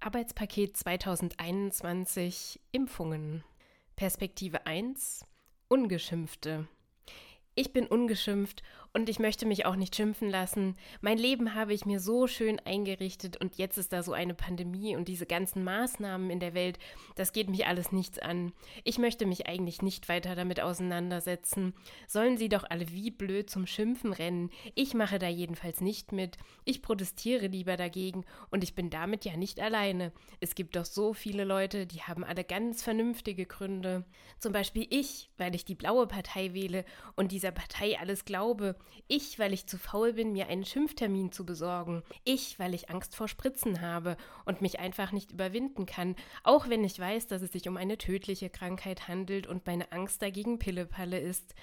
Arbeitspaket 2021 Impfungen. Perspektive 1 Ungeschimpfte. Ich bin ungeschimpft und ich möchte mich auch nicht schimpfen lassen. Mein Leben habe ich mir so schön eingerichtet und jetzt ist da so eine Pandemie und diese ganzen Maßnahmen in der Welt, das geht mich alles nichts an. Ich möchte mich eigentlich nicht weiter damit auseinandersetzen. Sollen sie doch alle wie blöd zum Schimpfen rennen. Ich mache da jedenfalls nicht mit. Ich protestiere lieber dagegen und ich bin damit ja nicht alleine. Es gibt doch so viele Leute, die haben alle ganz vernünftige Gründe. Zum Beispiel ich, weil ich die blaue Partei wähle und dieser Partei alles glaube. Ich, weil ich zu faul bin, mir einen Schimpftermin zu besorgen. Ich, weil ich Angst vor Spritzen habe und mich einfach nicht überwinden kann, auch wenn ich weiß, dass es sich um eine tödliche Krankheit handelt und meine Angst dagegen Pillepalle ist.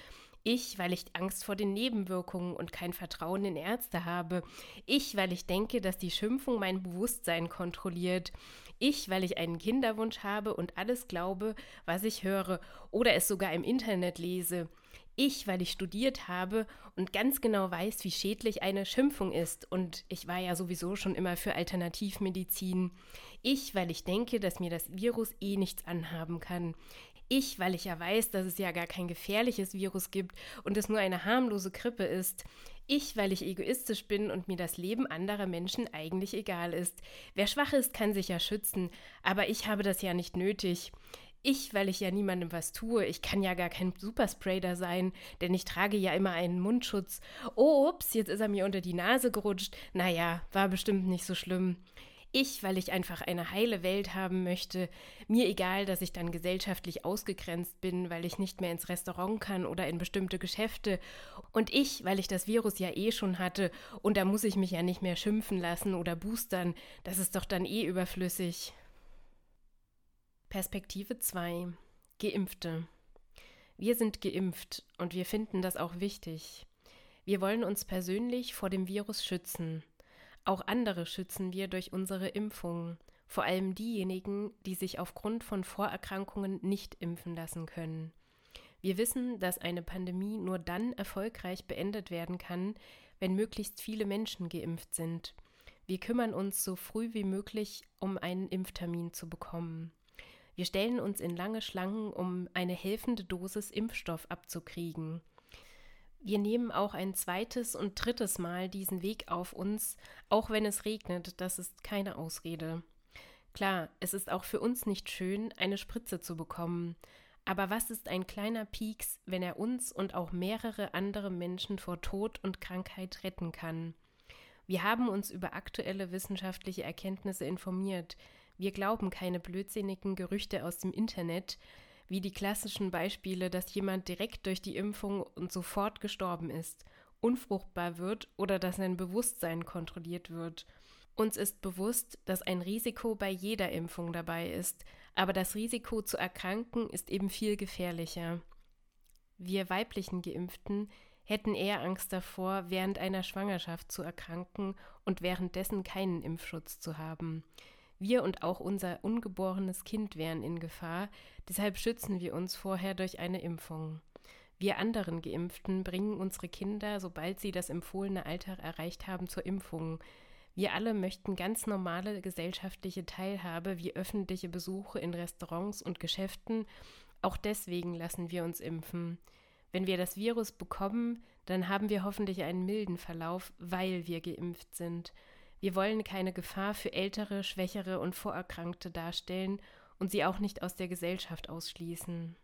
Ich, weil ich Angst vor den Nebenwirkungen und kein Vertrauen in Ärzte habe. Ich, weil ich denke, dass die Schimpfung mein Bewusstsein kontrolliert. Ich, weil ich einen Kinderwunsch habe und alles glaube, was ich höre oder es sogar im Internet lese. Ich, weil ich studiert habe und ganz genau weiß, wie schädlich eine Schimpfung ist. Und ich war ja sowieso schon immer für Alternativmedizin. Ich, weil ich denke, dass mir das Virus eh nichts anhaben kann. Ich, weil ich ja weiß, dass es ja gar kein gefährliches Virus gibt und es nur eine harmlose Grippe ist. Ich, weil ich egoistisch bin und mir das Leben anderer Menschen eigentlich egal ist. Wer schwach ist, kann sich ja schützen, aber ich habe das ja nicht nötig. Ich, weil ich ja niemandem was tue, ich kann ja gar kein Supersprayer sein, denn ich trage ja immer einen Mundschutz. Oh, ups, jetzt ist er mir unter die Nase gerutscht. Naja, war bestimmt nicht so schlimm. Ich, weil ich einfach eine heile Welt haben möchte. Mir egal, dass ich dann gesellschaftlich ausgegrenzt bin, weil ich nicht mehr ins Restaurant kann oder in bestimmte Geschäfte. Und ich, weil ich das Virus ja eh schon hatte und da muss ich mich ja nicht mehr schimpfen lassen oder boostern. Das ist doch dann eh überflüssig. Perspektive 2. Geimpfte. Wir sind geimpft und wir finden das auch wichtig. Wir wollen uns persönlich vor dem Virus schützen. Auch andere schützen wir durch unsere Impfungen, vor allem diejenigen, die sich aufgrund von Vorerkrankungen nicht impfen lassen können. Wir wissen, dass eine Pandemie nur dann erfolgreich beendet werden kann, wenn möglichst viele Menschen geimpft sind. Wir kümmern uns so früh wie möglich, um einen Impftermin zu bekommen. Wir stellen uns in lange Schlangen, um eine helfende Dosis Impfstoff abzukriegen. Wir nehmen auch ein zweites und drittes Mal diesen Weg auf uns, auch wenn es regnet, das ist keine Ausrede. Klar, es ist auch für uns nicht schön, eine Spritze zu bekommen, aber was ist ein kleiner Pieks, wenn er uns und auch mehrere andere Menschen vor Tod und Krankheit retten kann? Wir haben uns über aktuelle wissenschaftliche Erkenntnisse informiert, wir glauben keine blödsinnigen Gerüchte aus dem Internet, wie die klassischen Beispiele, dass jemand direkt durch die Impfung und sofort gestorben ist, unfruchtbar wird oder dass sein Bewusstsein kontrolliert wird. Uns ist bewusst, dass ein Risiko bei jeder Impfung dabei ist, aber das Risiko zu erkranken ist eben viel gefährlicher. Wir weiblichen Geimpften hätten eher Angst davor, während einer Schwangerschaft zu erkranken und währenddessen keinen Impfschutz zu haben. Wir und auch unser ungeborenes Kind wären in Gefahr, deshalb schützen wir uns vorher durch eine Impfung. Wir anderen Geimpften bringen unsere Kinder, sobald sie das empfohlene Alter erreicht haben, zur Impfung. Wir alle möchten ganz normale gesellschaftliche Teilhabe wie öffentliche Besuche in Restaurants und Geschäften. Auch deswegen lassen wir uns impfen. Wenn wir das Virus bekommen, dann haben wir hoffentlich einen milden Verlauf, weil wir geimpft sind. Wir wollen keine Gefahr für ältere, schwächere und Vorerkrankte darstellen und sie auch nicht aus der Gesellschaft ausschließen.